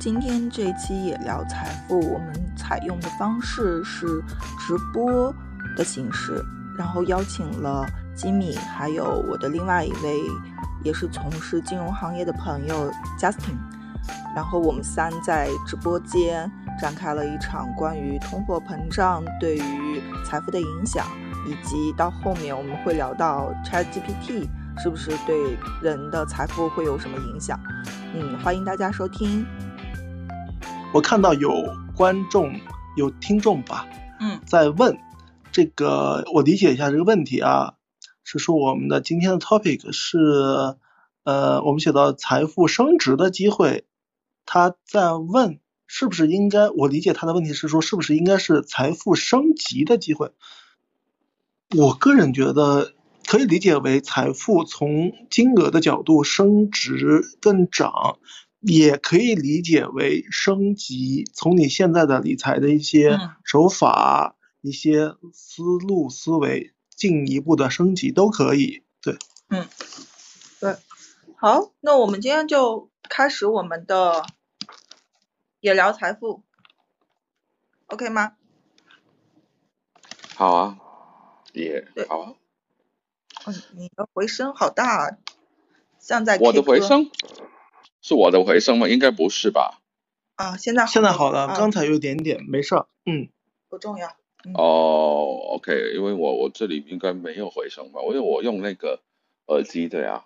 今天这一期也聊财富，我们采用的方式是直播的形式，然后邀请了吉米，还有我的另外一位也是从事金融行业的朋友 Justin，然后我们三在直播间展开了一场关于通货膨胀对于财富的影响，以及到后面我们会聊到 ChatGPT 是不是对人的财富会有什么影响。嗯，欢迎大家收听。我看到有观众、有听众吧，嗯，在问这个，我理解一下这个问题啊，是说我们的今天的 topic 是，呃，我们写到财富升值的机会，他在问是不是应该，我理解他的问题是说是不是应该是财富升级的机会，我个人觉得可以理解为财富从金额的角度升值更涨。也可以理解为升级，从你现在的理财的一些手法、一些思路、思维进一步的升级都可以。对，嗯，对，好，那我们今天就开始我们的也聊财富，OK 吗？好啊，也好啊。嗯，你的回声好大，像在我的回声。是我的回声吗？应该不是吧？啊，现在现在好了，刚才有一点点，没事儿，嗯，不重要。哦，OK，因为我我这里应该没有回声吧？因为我用那个耳机的呀。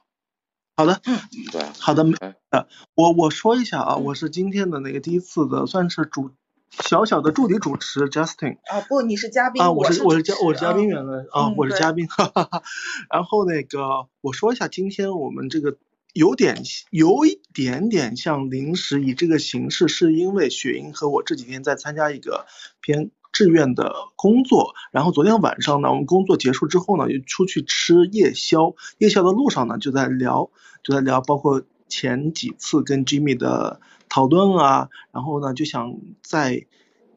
好的，嗯，对，好的，呃，我我说一下啊，我是今天的那个第一次的，算是主小小的助理主持 Justin。啊不，你是嘉宾啊，我是我是嘉我是嘉宾原来啊，我是嘉宾，哈哈哈。然后那个我说一下今天我们这个。有点有一点点像临时以这个形式，是因为雪英和我这几天在参加一个偏志愿的工作，然后昨天晚上呢，我们工作结束之后呢，又出去吃夜宵，夜宵的路上呢，就在聊，就在聊，包括前几次跟 Jimmy 的讨论啊，然后呢，就想在。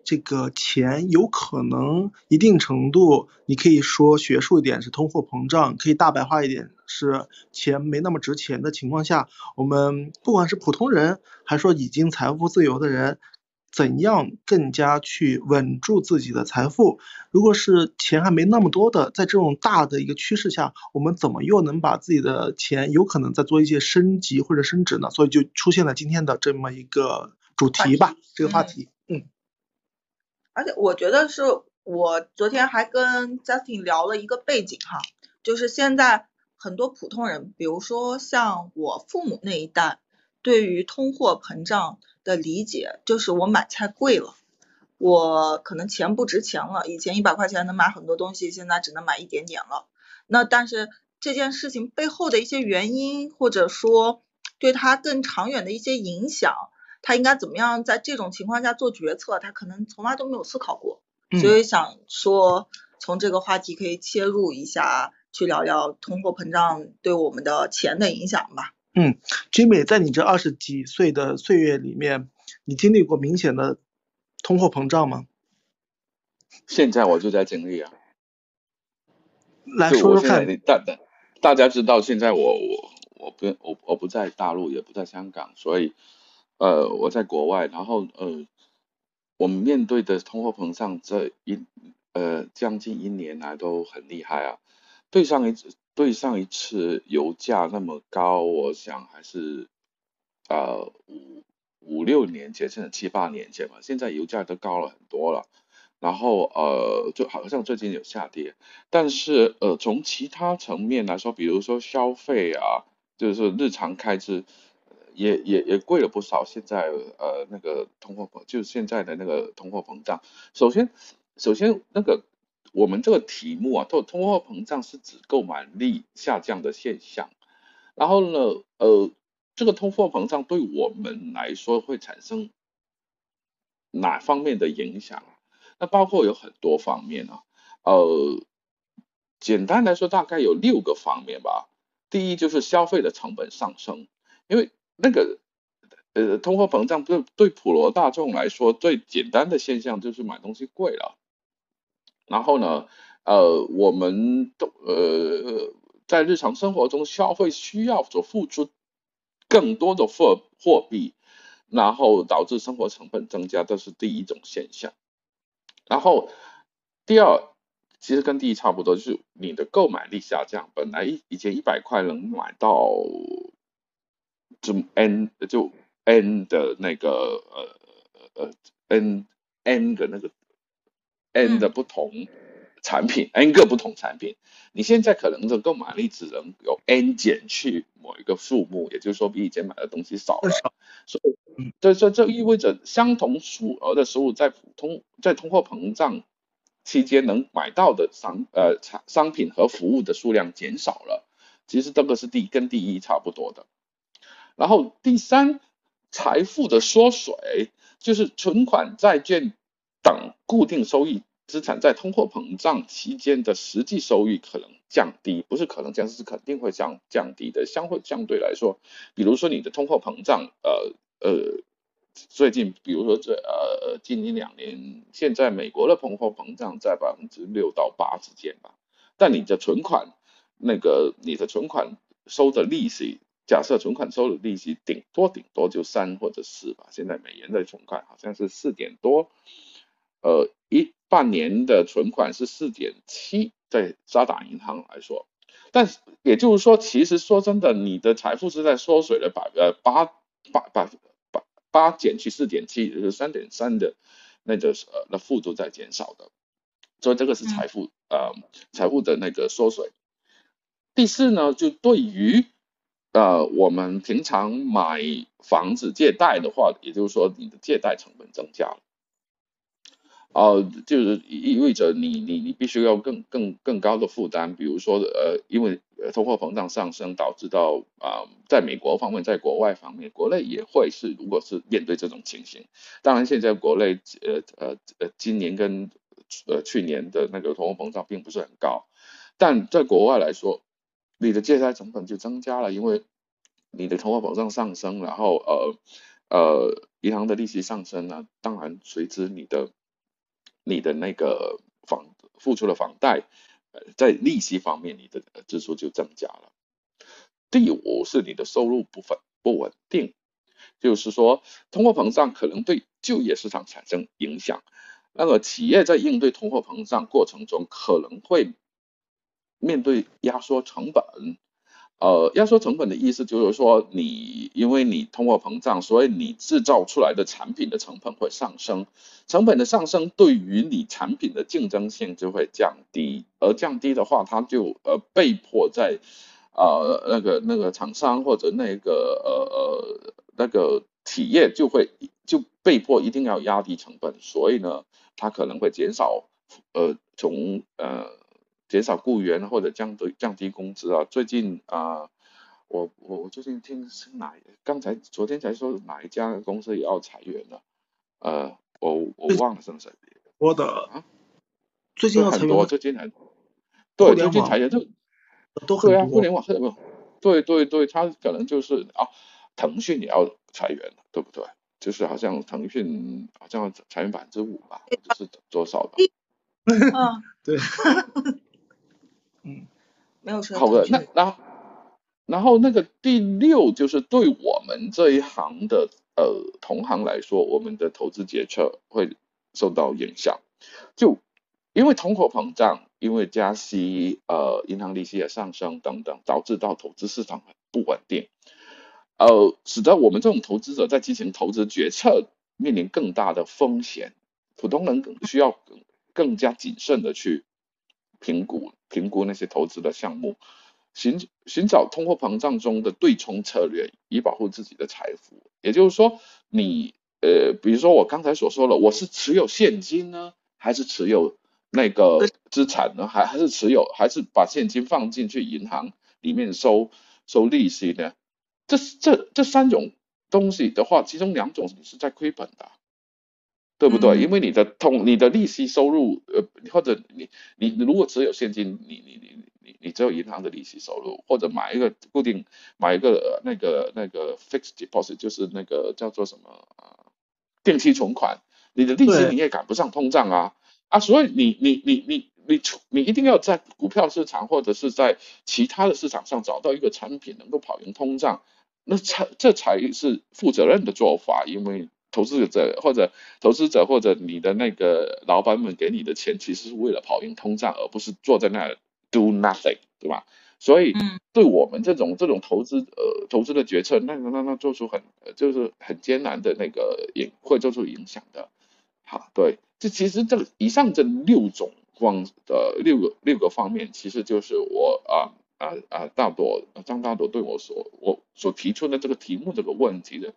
这个钱有可能一定程度，你可以说学术一点是通货膨胀，可以大白话一点是钱没那么值钱的情况下，我们不管是普通人，还是说已经财富自由的人，怎样更加去稳住自己的财富？如果是钱还没那么多的，在这种大的一个趋势下，我们怎么又能把自己的钱有可能再做一些升级或者升值呢？所以就出现了今天的这么一个主题吧，这个话题，嗯。而且我觉得是我昨天还跟 Justin 聊了一个背景哈，就是现在很多普通人，比如说像我父母那一代，对于通货膨胀的理解，就是我买菜贵了，我可能钱不值钱了，以前一百块钱能买很多东西，现在只能买一点点了。那但是这件事情背后的一些原因，或者说对他更长远的一些影响。他应该怎么样在这种情况下做决策？他可能从来都没有思考过，所以想说从这个话题可以切入一下，去聊聊通货膨胀对我们的钱的影响吧。嗯，Jimmy，在你这二十几岁的岁月里面，你经历过明显的通货膨胀吗？现在我就在经历啊。来说说看，大大大家知道，现在我我我不我我不在大陆，也不在香港，所以。呃，我在国外，然后呃，我们面对的通货膨胀这一呃将近一年来都很厉害啊。对上一次对上一次油价那么高，我想还是呃五五六年前，甚至七八年前吧。现在油价都高了很多了，然后呃就好像最近有下跌，但是呃从其他层面来说，比如说消费啊，就是日常开支。也也也贵了不少，现在呃那个通货膨，就是现在的那个通货膨胀。首先，首先那个我们这个题目啊，通通货膨胀是指购买力下降的现象。然后呢，呃，这个通货膨胀对我们来说会产生哪方面的影响？那包括有很多方面啊，呃，简单来说大概有六个方面吧。第一就是消费的成本上升，因为那个呃，通货膨胀对对普罗大众来说最简单的现象就是买东西贵了。然后呢，呃，我们都呃在日常生活中消费需要所付出更多的货货币，然后导致生活成本增加，这是第一种现象。然后第二，其实跟第一差不多，就是你的购买力下降。本来以以前一百块能买到就 n 就 n 的那个呃呃 n n 的那个 n 的不同产品，n 个不同产品，你现在可能的购买力只能有 n 减去某一个数目，也就是说比以前买的东西少了。所以，这这这意味着相同数额的食物在普通在通货膨胀期间能买到的商呃产商品和服务的数量减少了。其实这个是第跟第一差不多的。然后第三，财富的缩水，就是存款、债券等固定收益资产在通货膨胀期间的实际收益可能降低，不是可能降，是肯定会降降低的。相会相对来说，比如说你的通货膨胀，呃呃，最近比如说这呃近一两年，现在美国的通货膨胀在百分之六到八之间吧，但你的存款那个你的存款收的利息。假设存款收的利息顶多顶多就三或者四吧，现在美元的存款好像是四点多，呃，一半年的存款是四点七，在渣打银行来说，但也就是说，其实说真的，你的财富是在缩水了百呃八八百八八减去四点七，就是三点三的那个呃那幅度在减少的，所以这个是财富呃财富的那个缩水。第四呢，就对于呃，我们平常买房子借贷的话，也就是说你的借贷成本增加了，呃，就是意味着你你你必须要更更更高的负担，比如说呃，因为通货膨胀上升导致到啊，在美国方面，在国外方面，国内也会是如果是面对这种情形，当然现在国内呃呃呃今年跟呃去年的那个通货膨胀并不是很高，但在国外来说。你的借贷成本就增加了，因为你的通货膨胀上升，然后呃呃银行的利息上升了，当然随之你的你的那个房付出的房贷，呃在利息方面你的支出就增加了。第五是你的收入部分不稳定，就是说通货膨胀可能对就业市场产生影响，那么企业在应对通货膨胀过程中可能会。面对压缩成本，呃，压缩成本的意思就是说，你因为你通货膨胀，所以你制造出来的产品的成本会上升，成本的上升对于你产品的竞争性就会降低，而降低的话，它就呃被迫在呃那个那个厂商或者那个呃呃那个企业就会就被迫一定要压低成本，所以呢，它可能会减少呃从呃。减少雇员或者降低降低工资啊！最近啊，我我我最近听是哪？刚才昨天才说哪一家公司也要裁员了？呃，我我忘了是不是？我的啊，最近要裁员，最近很对，最近裁员就都很多。对啊，互联网很多。对对对，他可能就是啊，腾讯也要裁员了，对不对？就是好像腾讯好像裁员百分之五吧，是多少吧？嗯，对。嗯，没有说好的，那然后然后那个第六就是对我们这一行的呃同行来说，我们的投资决策会受到影响，就因为通货膨胀，因为加息，呃，银行利息的上升等等，导致到投资市场不稳定，呃，使得我们这种投资者在进行投资决策面临更大的风险，普通人更需要更更加谨慎的去。评估评估那些投资的项目，寻寻找通货膨胀中的对冲策略，以保护自己的财富。也就是说，你呃，比如说我刚才所说的，我是持有现金呢，还是持有那个资产呢？还还是持有，还是把现金放进去银行里面收收利息呢？这这这三种东西的话，其中两种你是在亏本的。对不对？因为你的通你的利息收入，呃，或者你你如果只有现金，你你你你你只有银行的利息收入，或者买一个固定买一个那个那个 fixed deposit，就是那个叫做什么啊定期存款，你的利息你也赶不上通胀啊啊！所以你你你你你你一定要在股票市场或者是在其他的市场上找到一个产品能够跑赢通胀，那才这才是负责任的做法，因为投资者或者投资者或者你的那个老板们给你的钱，其实是为了跑赢通胀，而不是坐在那 do nothing，对吧？所以，对我们这种这种投资呃投资的决策，那那那做出很就是很艰难的那个影会做出影响的。好，对，这其实这以上这六种光的六个六个方面，其实就是我啊啊啊大朵张大朵对我所我所提出的这个题目这个问题的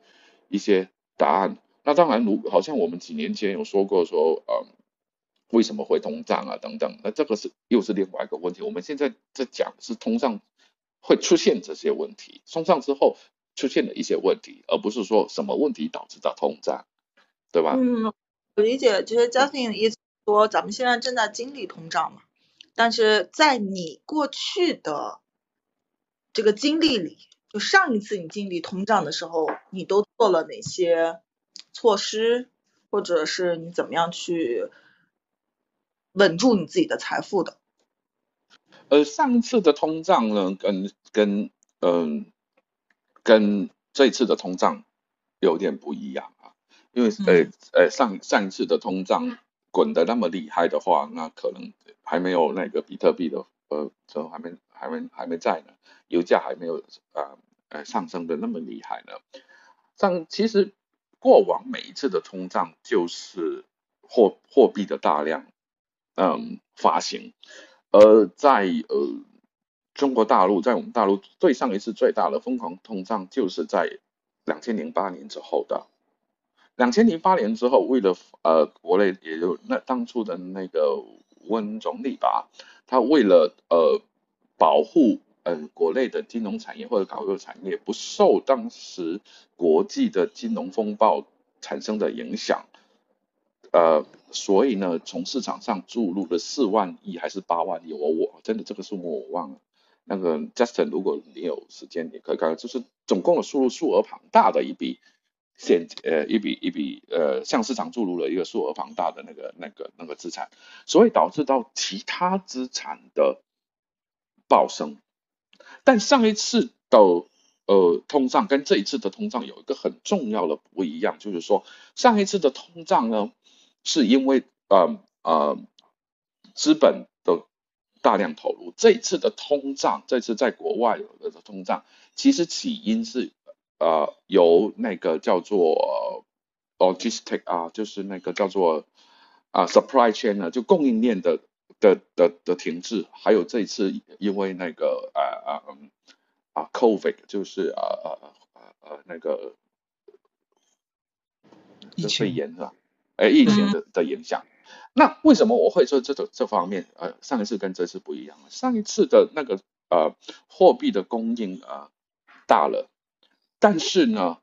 一些答案。那当然，如好像我们几年前有说过说，呃。为什么会通胀啊？等等，那这个是又是另外一个问题。我们现在在讲是通胀会出现这些问题，通胀之后出现的一些问题，而不是说什么问题导致的通胀，对吧？嗯，我理解，就是 Justin 的意思说，咱们现在正在经历通胀嘛，但是在你过去的这个经历里，就上一次你经历通胀的时候，你都做了哪些措施，或者是你怎么样去？稳住你自己的财富的。呃，上一次的通胀呢，跟跟嗯跟这次的通胀有点不一样啊，因为呃呃上上一次的通胀滚得那么厉害的话，那可能还没有那个比特币的呃，就还没还没还没在呢，油价还没有啊呃上升的那么厉害呢。上其实过往每一次的通胀就是货货币的大量。嗯，发行，而在呃中国大陆，在我们大陆对上一次最大的疯狂通胀，就是在两千零八年之后的。两千零八年之后，为了呃国内也就那当初的那个温总理吧，他为了呃保护嗯国内的金融产业或者搞个产业不受当时国际的金融风暴产生的影响。呃，所以呢，从市场上注入了四万亿还是八万亿，我我真的这个数目我忘了。那个 Justin，如果你有时间，你可以看，就是总共的输入数额庞大的一笔现呃一笔一笔呃向市场注入了一个数额庞大的那个那个那个资产，所以导致到其他资产的暴升。但上一次的呃通胀跟这一次的通胀有一个很重要的不一样，就是说上一次的通胀呢。是因为呃呃资本的大量投入，这一次的通胀，这次在国外的通胀，其实起因是呃由那个叫做 logistic 啊，就是那个叫做啊 supply chain 呢，就供应链的的的的停滞，还有这一次因为那个啊啊啊 covid 就是啊啊啊啊那个肺炎是吧？哎，疫情的的影响，那为什么我会说这种这方面？呃，上一次跟这次不一样上一次的那个呃货币的供应啊大了，但是呢，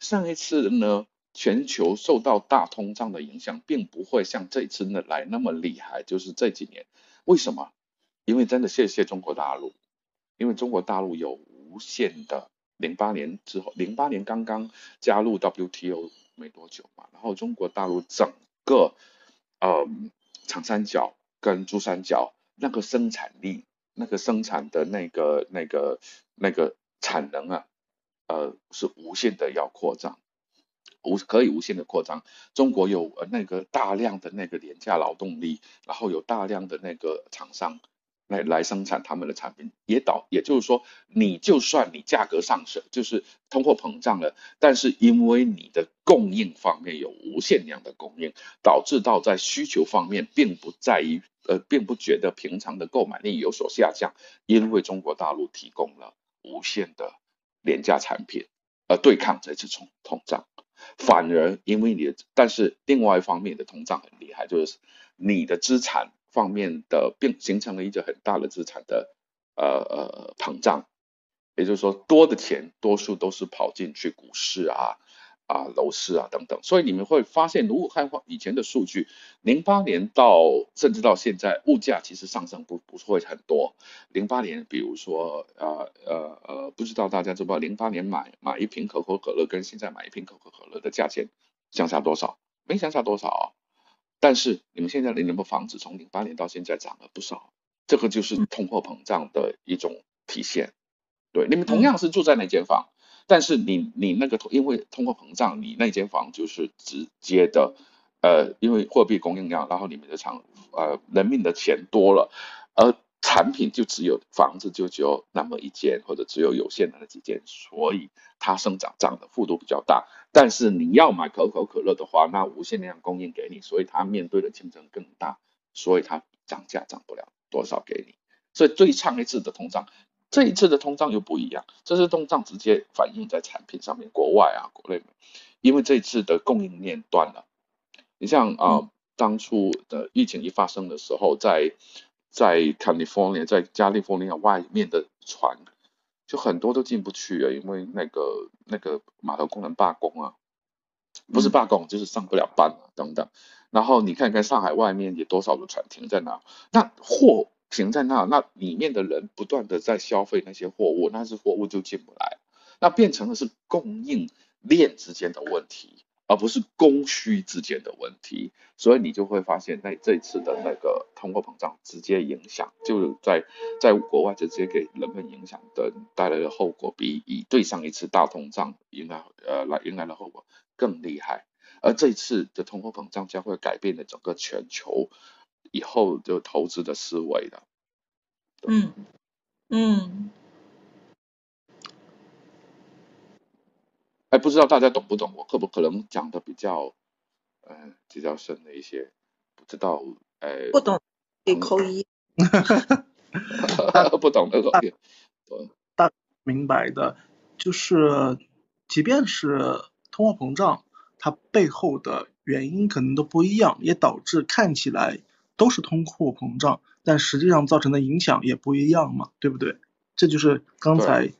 上一次呢全球受到大通胀的影响，并不会像这次呢来那么厉害。就是这几年，为什么？因为真的谢谢中国大陆，因为中国大陆有无限的零八年之后，零八年刚刚加入 WTO。没多久嘛，然后中国大陆整个呃长三角跟珠三角那个生产力，那个生产的那个那个那个产能啊，呃是无限的要扩张，无可以无限的扩张。中国有那个大量的那个廉价劳动力，然后有大量的那个厂商。来来生产他们的产品，也导，也就是说，你就算你价格上升，就是通货膨胀了，但是因为你的供应方面有无限量的供应，导致到在需求方面并不在于，呃，并不觉得平常的购买力有所下降，因为中国大陆提供了无限的廉价产品，而对抗这次通通胀，反而因为你的，但是另外一方面的通胀很厉害，就是你的资产。方面的并形成了一个很大的资产的呃呃膨胀，也就是说多的钱多数都是跑进去股市啊啊楼市啊等等，所以你们会发现，如果看以前的数据，零八年到甚至到现在，物价其实上升不不会很多。零八年，比如说呃呃呃，不知道大家知不知道，零八年买买一瓶可口可乐跟现在买一瓶可口可乐的价钱相差多少？没相差多少啊。但是你们现在的那部房子从零八年到现在涨了不少，这个就是通货膨胀的一种体现。对，你们同样是住在那间房，但是你你那个因为通货膨胀，你那间房就是直接的，呃，因为货币供应量，然后你们的厂呃人民的钱多了，而产品就只有房子就只有那么一间，或者只有有限的那几间，所以它生长涨的幅度比较大。但是你要买可口可乐的话，那无限量供应给你，所以它面对的竞争更大，所以它涨价涨不了多少给你。所以最上一次的通胀，这一次的通胀又不一样，这次通胀直接反映在产品上面，国外啊国内，因为这次的供应链断了。你像啊，当初的疫情一发生的时候，在在 California，在加利福尼亚外面的船，就很多都进不去啊，因为那个那个码头工人罢工啊，不是罢工就是上不了班啊等等。然后你看看上海外面有多少的船停在那，那货停在那，那里面的人不断的在消费那些货物，那是货物就进不来，那变成了是供应链之间的问题。而不是供需之间的问题，所以你就会发现，那这次的那个通货膨胀直接影响，就在在国外直接给人们影响的带来的后果，比以对上一次大通胀迎来呃来迎来的后果更厉害。而这次的通货膨胀将会改变了整个全球以后就投资的思维的。嗯嗯。不知道大家懂不懂？我可不可能讲的比较，嗯，比较深的一些，不知道，哎，不懂，扣一，不懂的口音，大明白的，就是，即便是通货膨胀，它背后的原因可能都不一样，也导致看起来都是通货膨胀，但实际上造成的影响也不一样嘛，对不对？这就是刚才。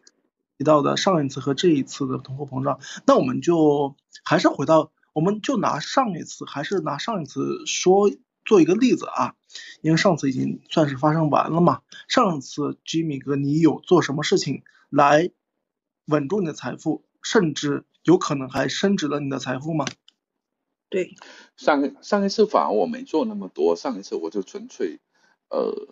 提到的上一次和这一次的通货膨胀，那我们就还是回到，我们就拿上一次，还是拿上一次说做一个例子啊，因为上次已经算是发生完了嘛。上次 Jimmy 哥，你有做什么事情来稳住你的财富，甚至有可能还升值了你的财富吗？对，上上一次反而我没做那么多，上一次我就纯粹呃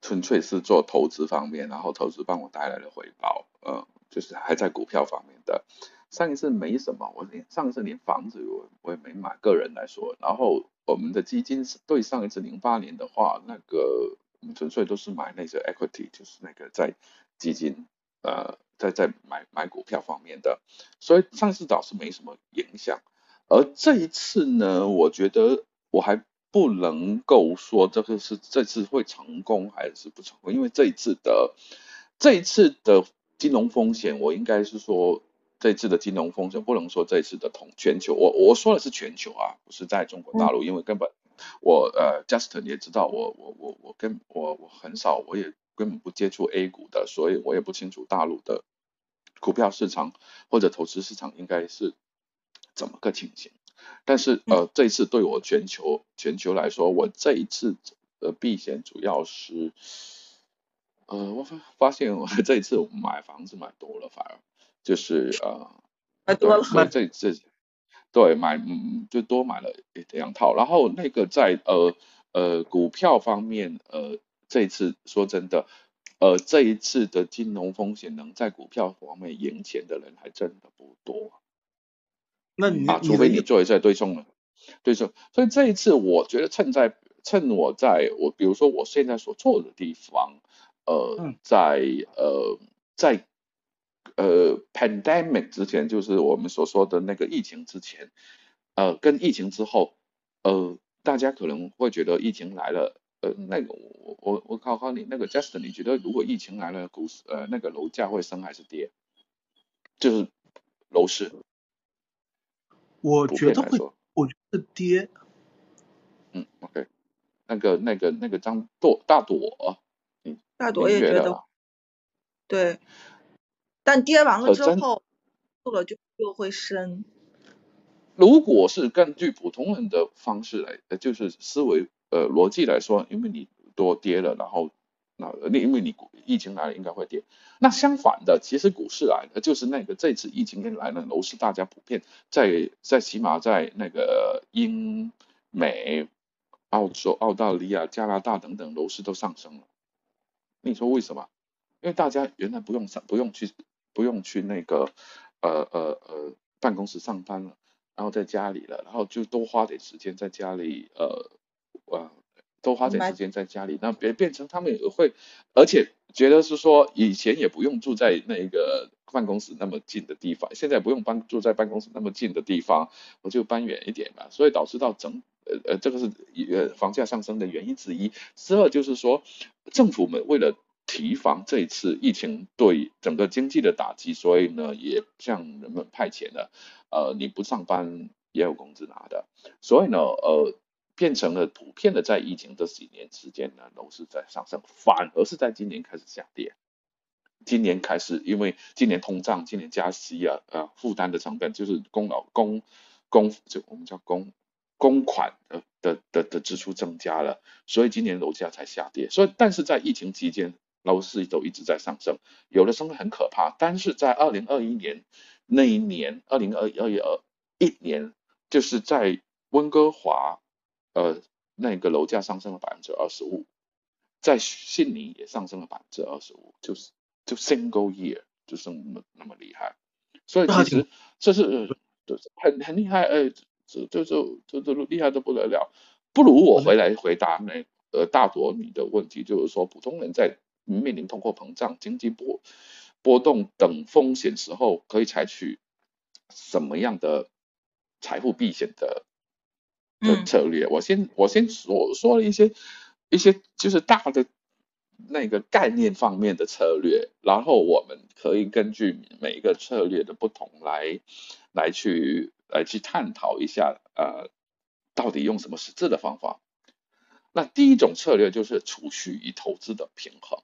纯粹是做投资方面，然后投资帮我带来了回报，呃。就是还在股票方面的，上一次没什么，我连上一次连房子我我也没买，个人来说，然后我们的基金是对上一次零八年的话，那个我们纯粹都是买那些 equity，就是那个在基金呃在在买买股票方面的，所以上次倒是没什么影响，而这一次呢，我觉得我还不能够说这个是这次会成功还是不成功，因为这一次的这一次的。金融风险，我应该是说这次的金融风险不能说这次的同全球，我我说的是全球啊，不是在中国大陆，因为根本我呃，Justin 也知道我我我我跟我我很少，我也根本不接触 A 股的，所以我也不清楚大陆的股票市场或者投资市场应该是怎么个情形。但是呃，这一次对我全球全球来说，我这一次的避险主要是。呃，我发发现我这一次买房子买多了，反而就是呃买多了，这这对买嗯就多买了两套，然后那个在呃呃股票方面呃这一次说真的呃这一次的金融风险能在股票方面赢钱的人还真的不多，那你啊除非你做一下对冲了，对冲，所以这一次我觉得趁在趁我在我比如说我现在所做的地方。呃，在呃，在呃，pandemic 之前，就是我们所说的那个疫情之前，呃，跟疫情之后，呃，大家可能会觉得疫情来了，呃，那个我我我考考你，那个 Justin，你觉得如果疫情来了，股市呃那个楼价会升还是跌？就是楼市。我觉得会，我觉得跌。嗯，OK，那个那个那个张朵大朵。大朵也觉得，对，但跌完了之后，做了就又会升。如果是根据普通人的方式来，呃，就是思维呃逻辑来说，因为你多跌了，然后那那因为你疫情来了应该会跌。那相反的，其实股市来了，就是那个这次疫情来了，楼市大家普遍在在起码在那个英美、澳洲、澳大利亚、加拿大等等楼市都上升了。你说为什么？因为大家原来不用上，不用去，不用去那个呃呃呃办公室上班了，然后在家里了，然后就多花点时间在家里，呃，呃，多花点时间在家里，那别变成他们也会，而且觉得是说以前也不用住在那个办公室那么近的地方，现在不用搬住在办公室那么近的地方，我就搬远一点吧，所以导致到整呃呃这个是呃房价上升的原因之一。之二就是说政府们为了提防这一次疫情对整个经济的打击，所以呢也向人们派遣了，呃你不上班也有工资拿的，所以呢呃变成了普遍的在疫情这几年之间呢楼市在上升，反而是在今年开始下跌。今年开始，因为今年通胀、今年加息啊，呃负担的成本就是公老公公就我们叫公公款的的的的支出增加了，所以今年楼价才下跌。所以但是在疫情期间。楼市都一直在上升，有的升得很可怕。但是在二零二一年那一年，二零二二二一年，就是在温哥华，呃，那个楼价上升了百分之二十五，在悉尼也上升了百分之二十五，就是就 single year 就是那么那么厉害。所以其实这是很很厉害，哎，这这这这这厉害的不得了。不如我回来回答那呃大多你的问题，就是说普通人在。面临通货膨胀、经济波波动等风险时候，可以采取什么样的财富避险的的策略？我先我先我说了一些一些就是大的那个概念方面的策略，然后我们可以根据每一个策略的不同来来去来去探讨一下，呃，到底用什么实质的方法？那第一种策略就是储蓄与投资的平衡。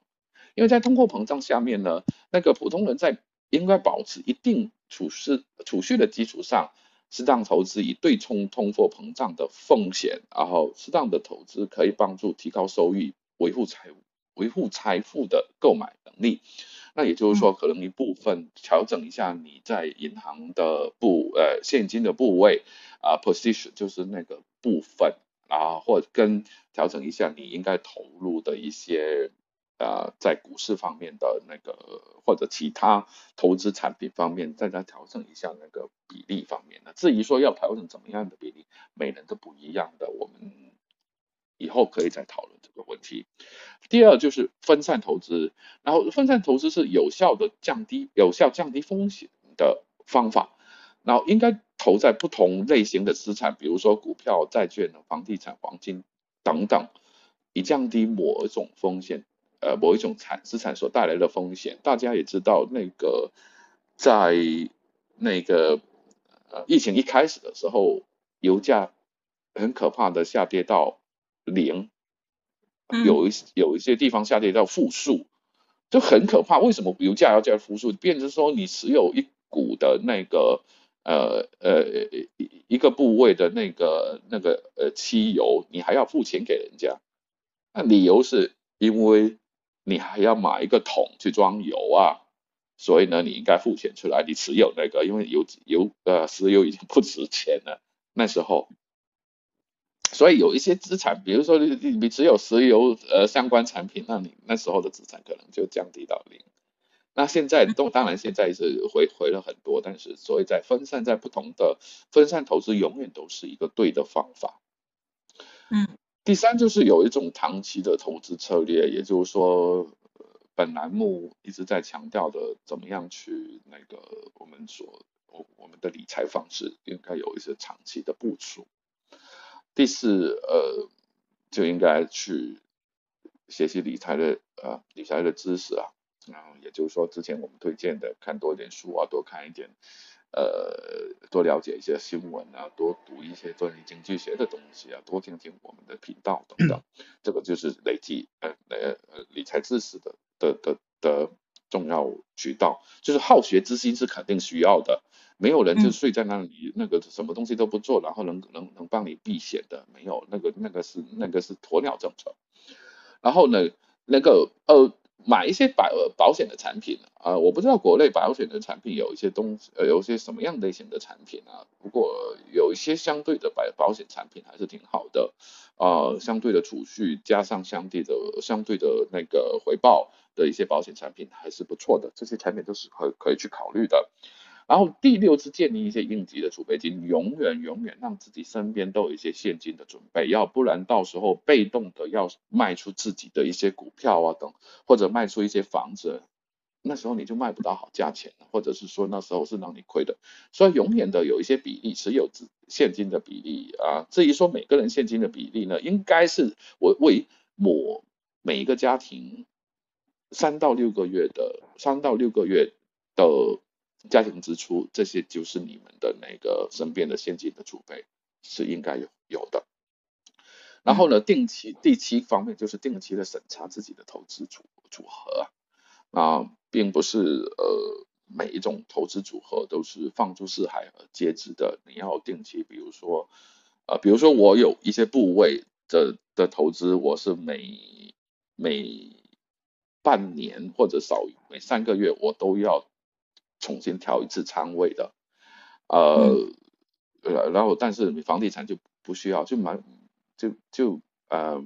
因为在通货膨胀下面呢，那个普通人在应该保持一定储蓄储蓄的基础上，适当投资以对冲通货膨胀的风险，然后适当的投资可以帮助提高收益，维护财务维护财富的购买能力。那也就是说，可能一部分调整一下你在银行的部呃现金的部位啊 position 就是那个部分啊，或者跟调整一下你应该投入的一些。呃，在股市方面的那个或者其他投资产品方面，再再调整一下那个比例方面的。至于说要调整怎么样的比例，每人都不一样的，我们以后可以再讨论这个问题。第二就是分散投资，然后分散投资是有效的降低有效降低风险的方法，然后应该投在不同类型的资产，比如说股票、债券、房地产、黄金等等，以降低某一种风险。呃，某一种产资产所带来的风险，大家也知道，那个在那个呃疫情一开始的时候，油价很可怕的下跌到零，有一有一些地方下跌到负数，就很可怕。为什么油价要降负数？变成说你持有一股的那个呃呃一一个部位的那个那个呃汽油，你还要付钱给人家，那理由是因为。你还要买一个桶去装油啊，所以呢，你应该付钱出来，你持有那个，因为油油呃石油已经不值钱了那时候，所以有一些资产，比如说你你持有石油呃相关产品，那你那时候的资产可能就降低到零。那现在都当然现在是回回了很多，但是所以在分散在不同的分散投资，永远都是一个对的方法。嗯。第三就是有一种长期的投资策略，也就是说，本栏目一直在强调的，怎么样去那个我们所我我们的理财方式应该有一些长期的部署。第四，呃，就应该去学习理财的呃理财的知识啊，然后也就是说之前我们推荐的看多点书啊，多看一点。呃，多了解一些新闻啊，多读一些关于经济学的东西啊，多听听我们的频道等等，这个就是累积呃呃呃理财知识的的的的重要渠道。就是好学之心是肯定需要的，没有人就睡在那里，那个什么东西都不做，然后能能能帮你避险的，没有那个那个是那个是鸵鸟政策。然后呢，那个呃。买一些保保险的产品啊，我不知道国内保险的产品有一些东西，呃，有一些什么样类型的产品啊？不过有一些相对的保保险产品还是挺好的，啊，相对的储蓄加上相对的相对的那个回报的一些保险产品还是不错的，这些产品都是可可以去考虑的。然后第六是建立一些应急的储备金，永远永远让自己身边都有一些现金的准备，要不然到时候被动的要卖出自己的一些股票啊等，或者卖出一些房子，那时候你就卖不到好价钱或者是说那时候是让你亏的，所以永远的有一些比例持有资现金的比例啊，至于说每个人现金的比例呢，应该是我为我每一个家庭三到六个月的三到六个月的。家庭支出这些就是你们的那个身边的现金的储备是应该有有的。然后呢，定期第七方面就是定期的审查自己的投资组组合啊，并不是呃每一种投资组合都是放诸四海而皆知的。你要定期，比如说呃，比如说我有一些部位的的投资，我是每每半年或者少于每三个月我都要。重新调一次仓位的，呃，然后但是你房地产就不需要，就蛮就就呃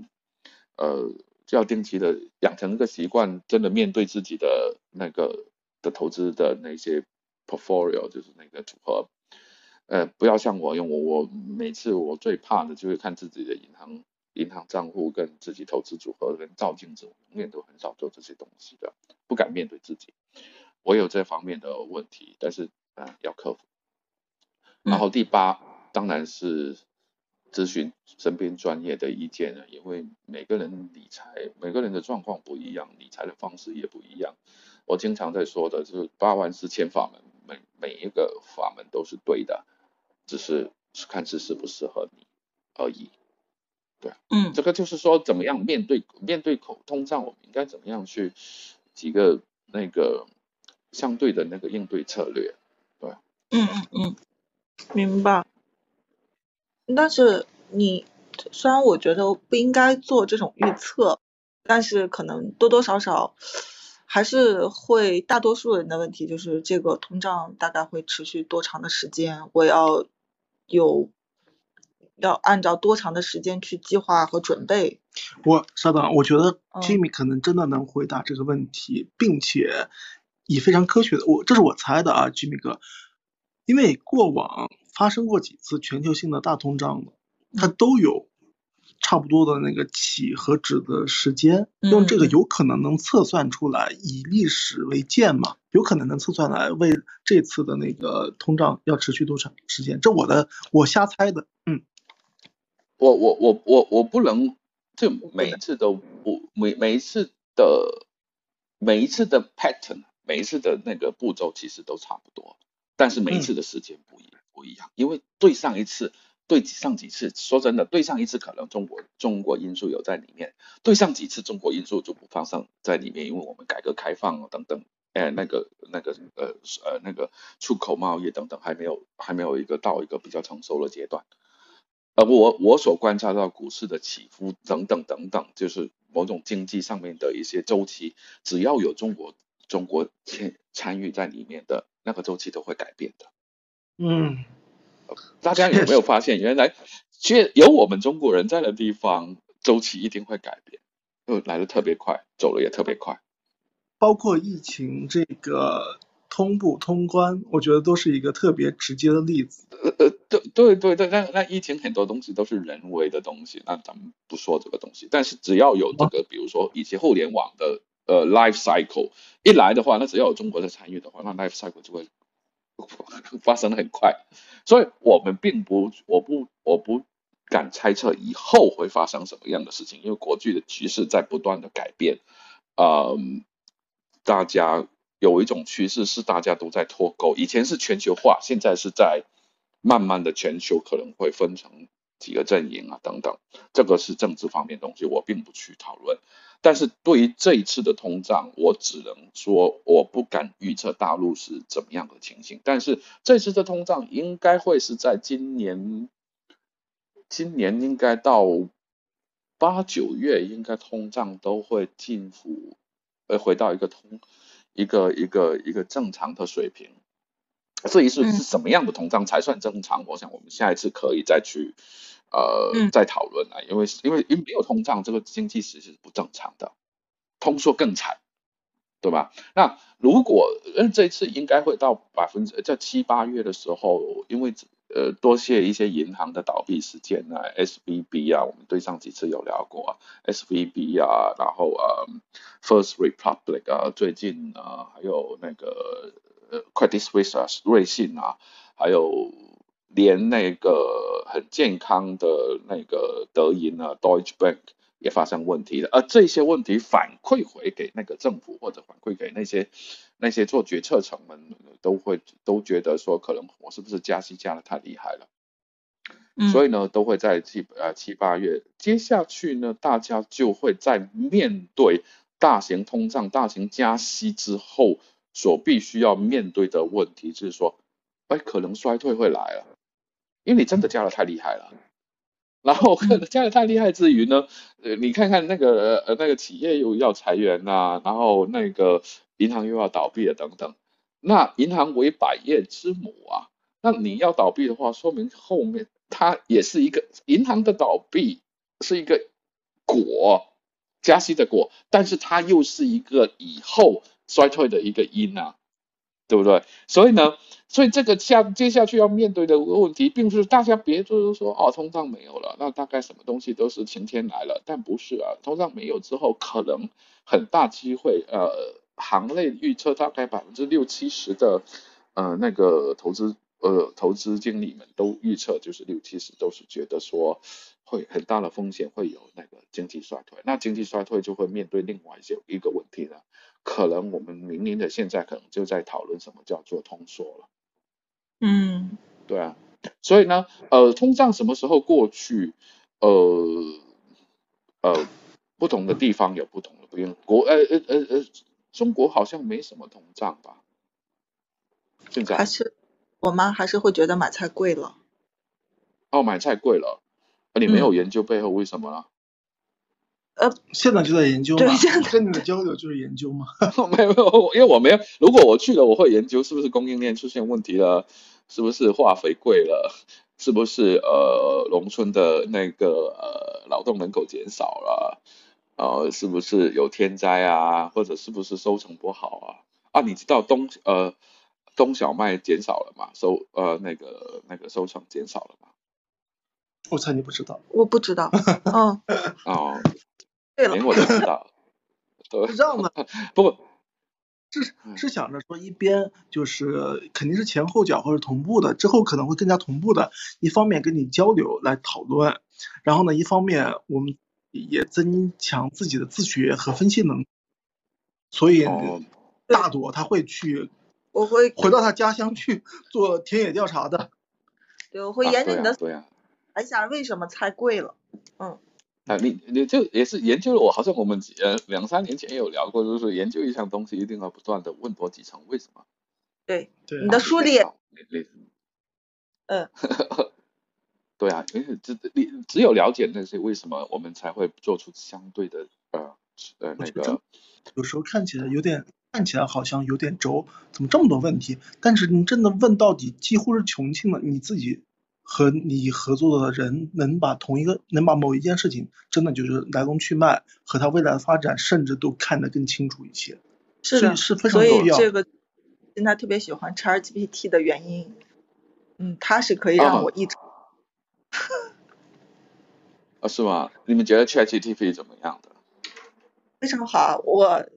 呃就要定期的养成一个习惯，真的面对自己的那个的投资的那些 portfolio，就是那个组合，呃，不要像我用我我每次我最怕的就是看自己的银行银行账户跟自己投资组合跟照镜子，永远都很少做这些东西的，不敢面对自己。我有这方面的问题，但是啊要克服。然后第八当然是咨询身边专业的意见了，因为每个人理财每个人的状况不一样，理财的方式也不一样。我经常在说的就是八万四千法门，每每一个法门都是对的，只是看是适不适合你而已。对，嗯，这个就是说怎么样面对面对口通胀，我们应该怎么样去几个那个。相对的那个应对策略，对，嗯嗯嗯，明白。但是你虽然我觉得不应该做这种预测，但是可能多多少少还是会大多数人的问题就是这个通胀大概会持续多长的时间，我要有要按照多长的时间去计划和准备。我稍等，我觉得 Jimmy 可能真的能回答这个问题，并且。以非常科学的，我这是我猜的啊，Jimmy 哥，因为过往发生过几次全球性的大通胀，它都有差不多的那个起和止的时间，用这个有可能能测算出来，以历史为鉴嘛，有可能能测算来为这次的那个通胀要持续多长时间，这我的我瞎猜的，嗯，我我我我我不能就每一次都不每每一次的每一次的 pattern。每一次的那个步骤其实都差不多，但是每一次的时间不一不一样，因为对上一次对上几次，说真的，对上一次可能中国中国因素有在里面，对上几次中国因素就不放上在里面，因为我们改革开放等等，哎，那个那个呃呃那个出口贸易等等还没有还没有一个到一个比较成熟的阶段，呃，我我所观察到股市的起伏等等等等，就是某种经济上面的一些周期，只要有中国。中国参参与在里面的那个周期都会改变的。嗯，大家有没有发现，原来 其实有我们中国人在的地方，周期一定会改变，就来的特别快，走的也特别快。包括疫情这个通不通关，我觉得都是一个特别直接的例子。呃呃，对对对对，那那疫情很多东西都是人为的东西，那咱们不说这个东西，但是只要有这个，比如说一些互联网的。呃，life cycle 一来的话，那只要有中国的参与的话，那 life cycle 就会 发生的很快。所以，我们并不，我不，我不敢猜测以后会发生什么样的事情，因为国际的局势在不断的改变。嗯，大家有一种趋势是大家都在脱钩，以前是全球化，现在是在慢慢的全球可能会分成几个阵营啊等等，这个是政治方面东西，我并不去讨论。但是对于这一次的通胀，我只能说我不敢预测大陆是怎么样的情形。但是这次的通胀应该会是在今年，今年应该到八九月，应该通胀都会进幅，呃，回到一个通一个一个一个正常的水平。这一次是什么样的通胀才算正常？我想我们下一次可以再去。呃，在讨论啊，因为因为因为没有通胀，这个经济其实是不正常的，通缩更惨。对吧？那如果嗯这次应该会到百分之在七八月的时候，因为呃多谢一些银行的倒闭事件啊，S V B 啊，我们对上几次有聊过啊，S V B 啊，然后呃 First Republic 啊，最近啊还有那个呃 Credit Suisse 啊，瑞信啊，还有连那个很健康的那个德银啊，Deutsche Bank。也发生问题了，而这些问题反馈回给那个政府或者反馈给那些那些做决策层们，都会都觉得说，可能我是不是加息加的太厉害了，所以呢，都会在七呃七八月。接下去呢，大家就会在面对大型通胀、大型加息之后，所必须要面对的问题，就是说，哎，可能衰退会来了，因为你真的加的太厉害了。然后加的太厉害之余呢，呃，你看看那个呃那个企业又要裁员呐，然后那个银行又要倒闭了等等。那银行为百业之母啊，那你要倒闭的话，说明后面它也是一个银行的倒闭是一个果，加息的果，但是它又是一个以后衰退的一个因啊。对不对？所以呢，所以这个下接下去要面对的问题，并不是大家别就是说哦，通胀没有了，那大概什么东西都是晴天来了，但不是啊，通胀没有之后，可能很大机会，呃，行内预测大概百分之六七十的，呃，那个投资呃投资经理们都预测，就是六七十都是觉得说会很大的风险会有那个经济衰退，那经济衰退就会面对另外一些一个问题了。可能我们明年的现在可能就在讨论什么叫做通缩了。嗯，对啊，所以呢，呃，通胀什么时候过去？呃呃，不同的地方有不同的不用。国呃呃呃呃，中国好像没什么通胀吧？现在还是我妈还是会觉得买菜贵了。哦，买菜贵了，你没有研究背后为什么了？呃，现在就在研究嘛，现在跟你的交流就是研究嘛。没有没有，因为我没有。如果我去了，我会研究是不是供应链出现问题了，是不是化肥贵了，是不是呃农村的那个呃劳动人口减少了，呃是不是有天灾啊，或者是不是收成不好啊？啊，你知道冬呃冬小麦减少了嘛？收呃那个那个收成减少了嘛？我猜你不知道。我不知道。嗯。哦。连我都知道，是这样的，不过，是是想着说一边就是肯定是前后脚或者同步的，之后可能会更加同步的，一方面跟你交流来讨论，然后呢，一方面我们也增强自己的自学和分析能力，所以大朵他会去，我会回到他家乡去做田野调查的，对，我会研究你的，对呀，一下为什么菜贵了，嗯。啊，你你就也是研究了我，好像我们呃两三年前也有聊过，就是研究一项东西一定要不断的问多几层为什么。对，对，你的书里，嗯，对啊，因为只你只有了解那些为什么，我们才会做出相对的呃呃那个。有时候看起来有点看起来好像有点轴，怎么这么多问题？但是你真的问到底，几乎是穷尽了你自己。和你合作的人能把同一个能把某一件事情真的就是来龙去脉和他未来的发展，甚至都看得更清楚一些，是的，是非常重要。所以这个现在特别喜欢 ChatGPT 的原因，嗯，它是可以让我一直。啊，是吗？你们觉得 ChatGPT 怎么样的？非常好，我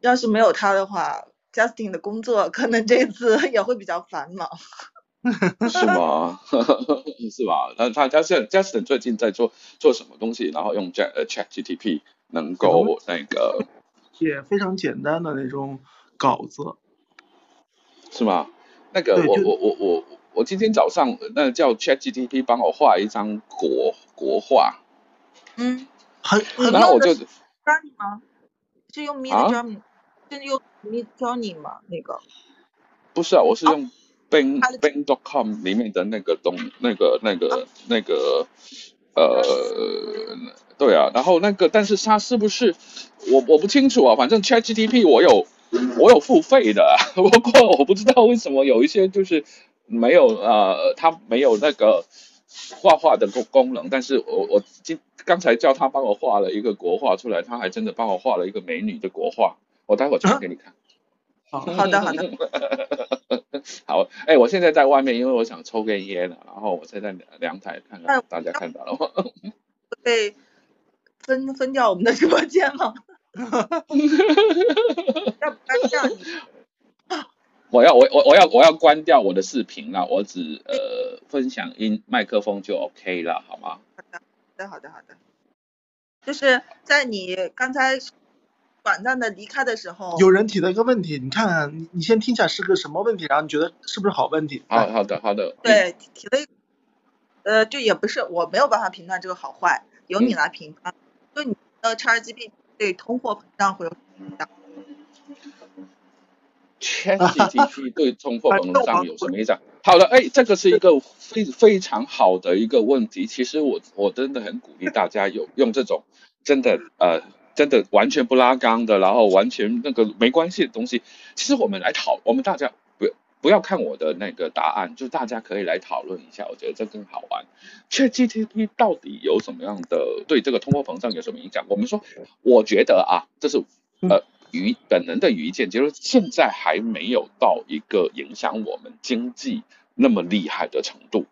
要是没有他的话，Justin 的工作可能这次也会比较繁忙。是吗？是吧？那他 Justin Justin 最近在做做什么东西？然后用 Chat 呃 Chat GTP 能够那个写非常简单的那种稿子，是吗？那个我我我我我今天早上那叫 Chat GTP 帮我画一张国国画，嗯，很然后我就 Journey 吗？是用 Mid Journey？是用 Mid Journey 吗？那个不是啊，我是用。Bing Bing dot com 里面的那个东那个那个那个呃，对啊，然后那个，但是它是不是我我不清楚啊，反正 ChatGPT 我有我有付费的，不过我不知道为什么有一些就是没有呃，它没有那个画画的功功能，但是我我今刚才叫他帮我画了一个国画出来，他还真的帮我画了一个美女的国画，我待会儿传给你看。好，好的好的，好，哎，我现在在外面，因为我想抽根烟了，然后我现在阳台看看哎大家看到了吗？被分分掉我们的直播间吗？要不然这样你我要我我我要我要关掉我的视频了，我只呃分享音麦克风就 OK 了，好吗？好的，好的，好的。就是在你刚才短暂的离开的时候，有人提了一个问题，你看看你你先听一下是个什么问题，然后你觉得是不是好问题？好好的好的，对提提了一，呃，就也不是我没有办法评断这个好坏，由你嗯来评判。就你的 XGP 对通货膨胀会有什么影响？ChatGPT 对通货膨胀有什么影响？好的，哎，这个是一个非非常好的一个问题。其实我我真的很鼓励大家有用这种真的呃真的完全不拉缸的，然后完全那个没关系的东西。其实我们来讨，我们大家不不要看我的那个答案，就大家可以来讨论一下，我觉得这更好玩。ChatGPT 到底有什么样的对这个通货膨胀有什么影响？我们说，我觉得啊，这是呃愚本能的愚见，就是现在还没有到一个影响我们经济那么厉害的程度。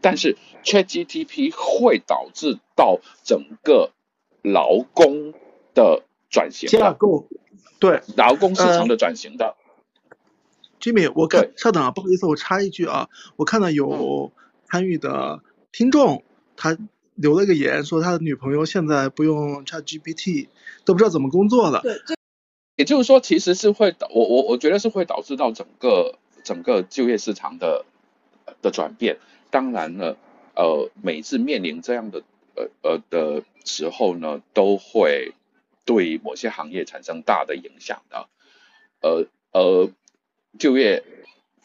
但是 ChatGPT 会导致到整个劳工的转型的，架构，对劳工市场的转型的。，Jimmy，我看，稍等啊，不好意思，我插一句啊，我看到有参与的听众，他留了个言说他的女朋友现在不用 ChatGPT，都不知道怎么工作了。也就是说，其实是会导我我我觉得是会导致到整个整个就业市场的的转变。当然了，呃，每次面临这样的呃呃的时候呢，都会对某些行业产生大的影响的。呃呃，就业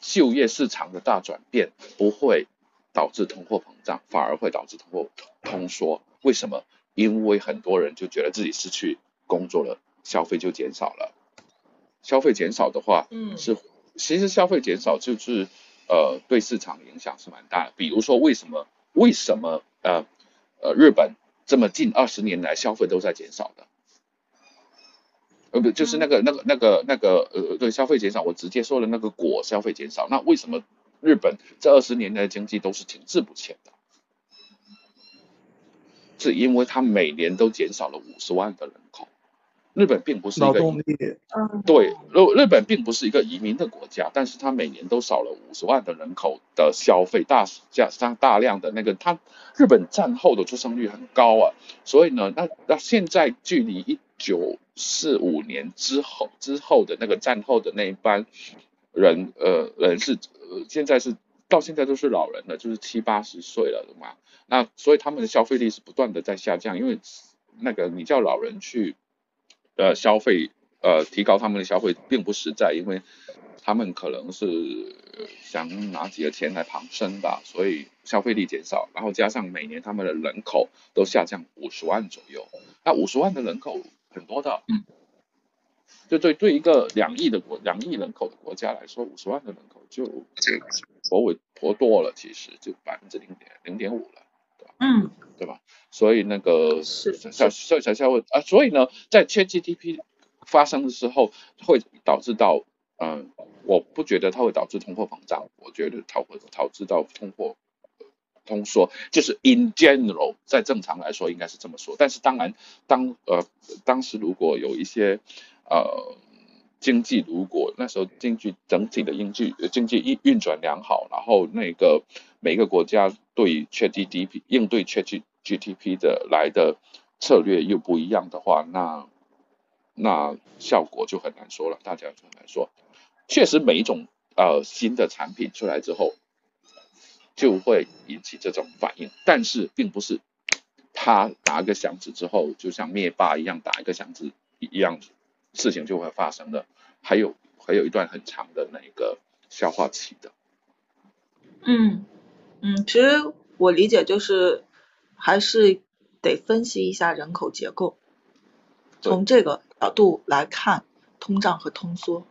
就业市场的大转变不会导致通货膨胀，反而会导致通货通缩。为什么？因为很多人就觉得自己失去工作了，消费就减少了。消费减少的话，嗯是其实消费减少就是呃对市场影响是蛮大的。比如说为什么为什么呃呃日本这么近二十年来消费都在减少的？呃不就是那个那个那个那个呃对消费减少，我直接说了那个果消费减少。那为什么日本这二十年来的经济都是停滞不前的？是因为它每年都减少了五十万的人口。日本并不是一个劳动力，嗯。对，日日本并不是一个移民的国家，但是它每年都少了五十万的人口的消费，大加上大量的那个，它日本战后的出生率很高啊，所以呢，那那现在距离一九四五年之后之后的那个战后的那一班人，呃，人是呃现在是到现在都是老人了，就是七八十岁了嘛，那所以他们的消费力是不断的在下降，因为那个你叫老人去。呃，消费呃提高他们的消费并不实在，因为他们可能是呃想拿几个钱来旁身吧，所以消费力减少，然后加上每年他们的人口都下降五十万左右，那五十万的人口很多的，嗯，就对对一个两亿的国两亿人口的国家来说，五十万的人口就就颇为颇多了，其实就百分之零点零点五了。嗯对吧？所以那个是小小小小问啊，所以呢，在 ChatGPT 发生的时候，会导致到嗯、我不觉得它会导致通货膨胀，我觉得它会导致到通货通缩，就是 in general，在正常来说应该是这么说。但是当然，当呃当时如果有一些呃经济如果那时候经济整体的经济经济运运转良好，然后那个每个国家对 ChatGPT 应对 ChatGPT 的来的策略又不一样的话，那那效果就很难说了，大家就很难说。确实，每一种呃新的产品出来之后，就会引起这种反应，但是并不是他打一个响指之后，就像灭霸一样打一个响指一样，事情就会发生的，还有还有一段很长的那个消化期的。嗯嗯，其实我理解就是还是得分析一下人口结构，从这个角度来看通胀和通缩。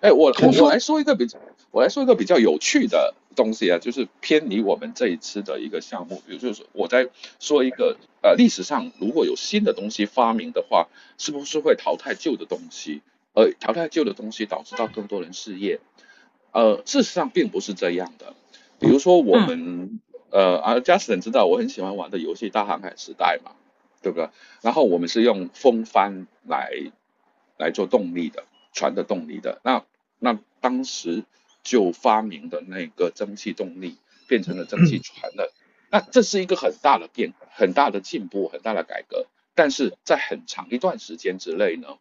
哎，我我来说一个比我来说一个比较有趣的东西啊，就是偏离我们这一次的一个项目。比如就是我在说一个呃，历史上如果有新的东西发明的话，是不是会淘汰旧的东西？呃淘汰旧的东西导致到更多人失业？呃，事实上并不是这样的。比如说我们呃啊，Justin 知道我很喜欢玩的游戏《大航海时代》嘛，对不对？然后我们是用风帆来来做动力的船的动力的。那那当时就发明的那个蒸汽动力变成了蒸汽船的。那这是一个很大的变，很大的进步，很大的改革。但是在很长一段时间之内呢，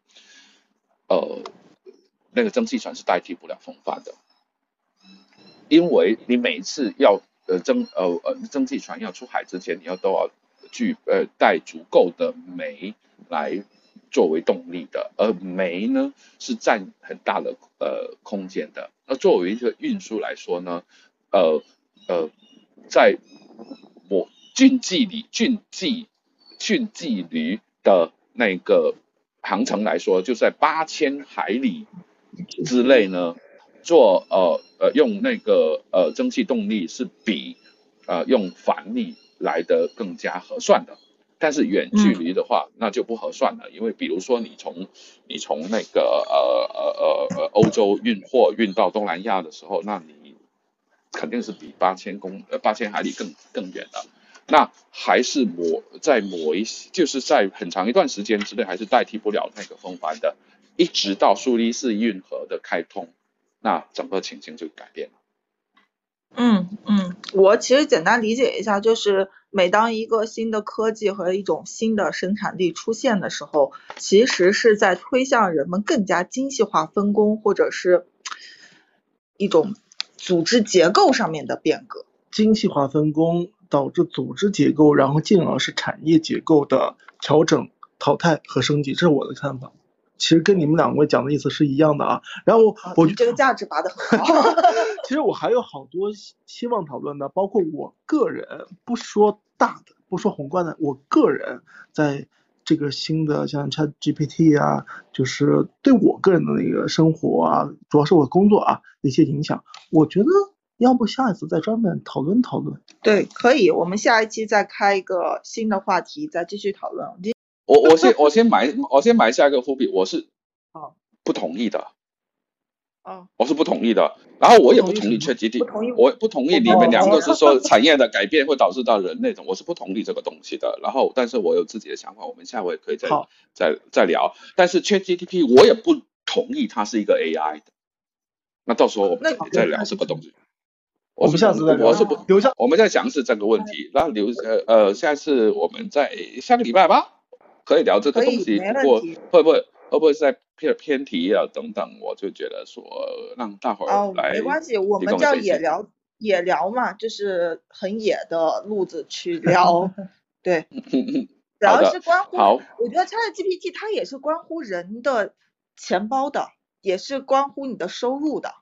呃，那个蒸汽船是代替不了风帆的。因为你每一次要呃蒸呃呃蒸汽船要出海之前，你要都要具呃带足够的煤来作为动力的，而煤呢是占很大的呃空间的。那作为一个运输来说呢，呃呃在我军纪里军纪军纪旅的那个航程来说，就在八千海里之内呢。做呃呃用那个呃蒸汽动力是比呃用反力来的更加合算的，但是远距离的话那就不合算了，因为比如说你从你从那个呃呃呃呃欧洲运货运到东南亚的时候，那你肯定是比八千公呃八千海里更更远的，那还是抹在抹一就是在很长一段时间之内还是代替不了那个风帆的，一直到苏黎世运河的开通。那整个情形就改变了。嗯嗯，我其实简单理解一下，就是每当一个新的科技和一种新的生产力出现的时候，其实是在推向人们更加精细化分工，或者是一种组织结构上面的变革。精细化分工导致组织结构，然后进而是产业结构的调整、淘汰和升级，这是我的看法。其实跟你们两位讲的意思是一样的啊，然后我这个价值拔得很高。其实我还有好多希望讨论的，包括我个人不说大的，不说宏观的，我个人在这个新的像 Chat GPT 啊，就是对我个人的那个生活啊，主要是我工作啊的一些影响，我觉得要不下一次再专门讨论讨论。对，可以，我们下一期再开一个新的话题，再继续讨论。我我先我先埋我先埋下一个伏笔，我是不同意的，啊，我是不同意的，然后我也不同意 ChatGPT，我不同意你们两个是说产业的改变会导致到人类的，我是不同意这个东西的，然后但是我有自己的想法，我们下回可以再再再聊，但是 ChatGPT 我也不同意它是一个 AI 的，那到时候我们再聊这个东西。我们下次再聊。我是不留下，我们再详细这个问题，然后留呃呃，下一次我们再下个礼拜吧。可以聊这个东西，不过会不会会不会在偏偏题啊等等，我就觉得说让大伙儿来。没关系，我们叫野聊野聊嘛，就是很野的路子去聊，对。主要是关乎，我觉得 ChatGPT 它也是关乎人的钱包的，也是关乎你的收入的。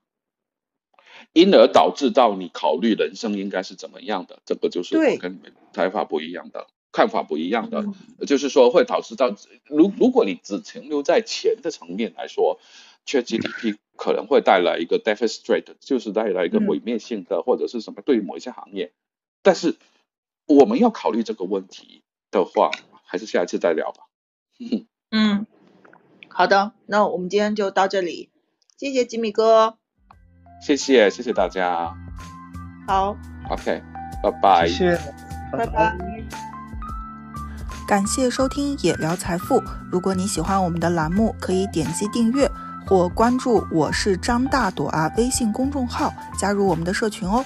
因而导致到你考虑人生应该是怎么样的，这个就是我跟你们想法不一样的。看法不一样的，就是说会导致到，如如果你只停留在钱的层面来说，ChatGPT 可能会带来一个 Deficitate，就是带来一个毁灭性的或者是什么对于某一些行业。但是我们要考虑这个问题的话，还是下一次再聊吧。嗯，好的，那我们今天就到这里，谢谢吉米哥，谢谢谢谢大家，好，OK，拜拜，谢谢，拜拜。感谢收听野聊财富。如果你喜欢我们的栏目，可以点击订阅或关注“我是张大朵”啊微信公众号，加入我们的社群哦。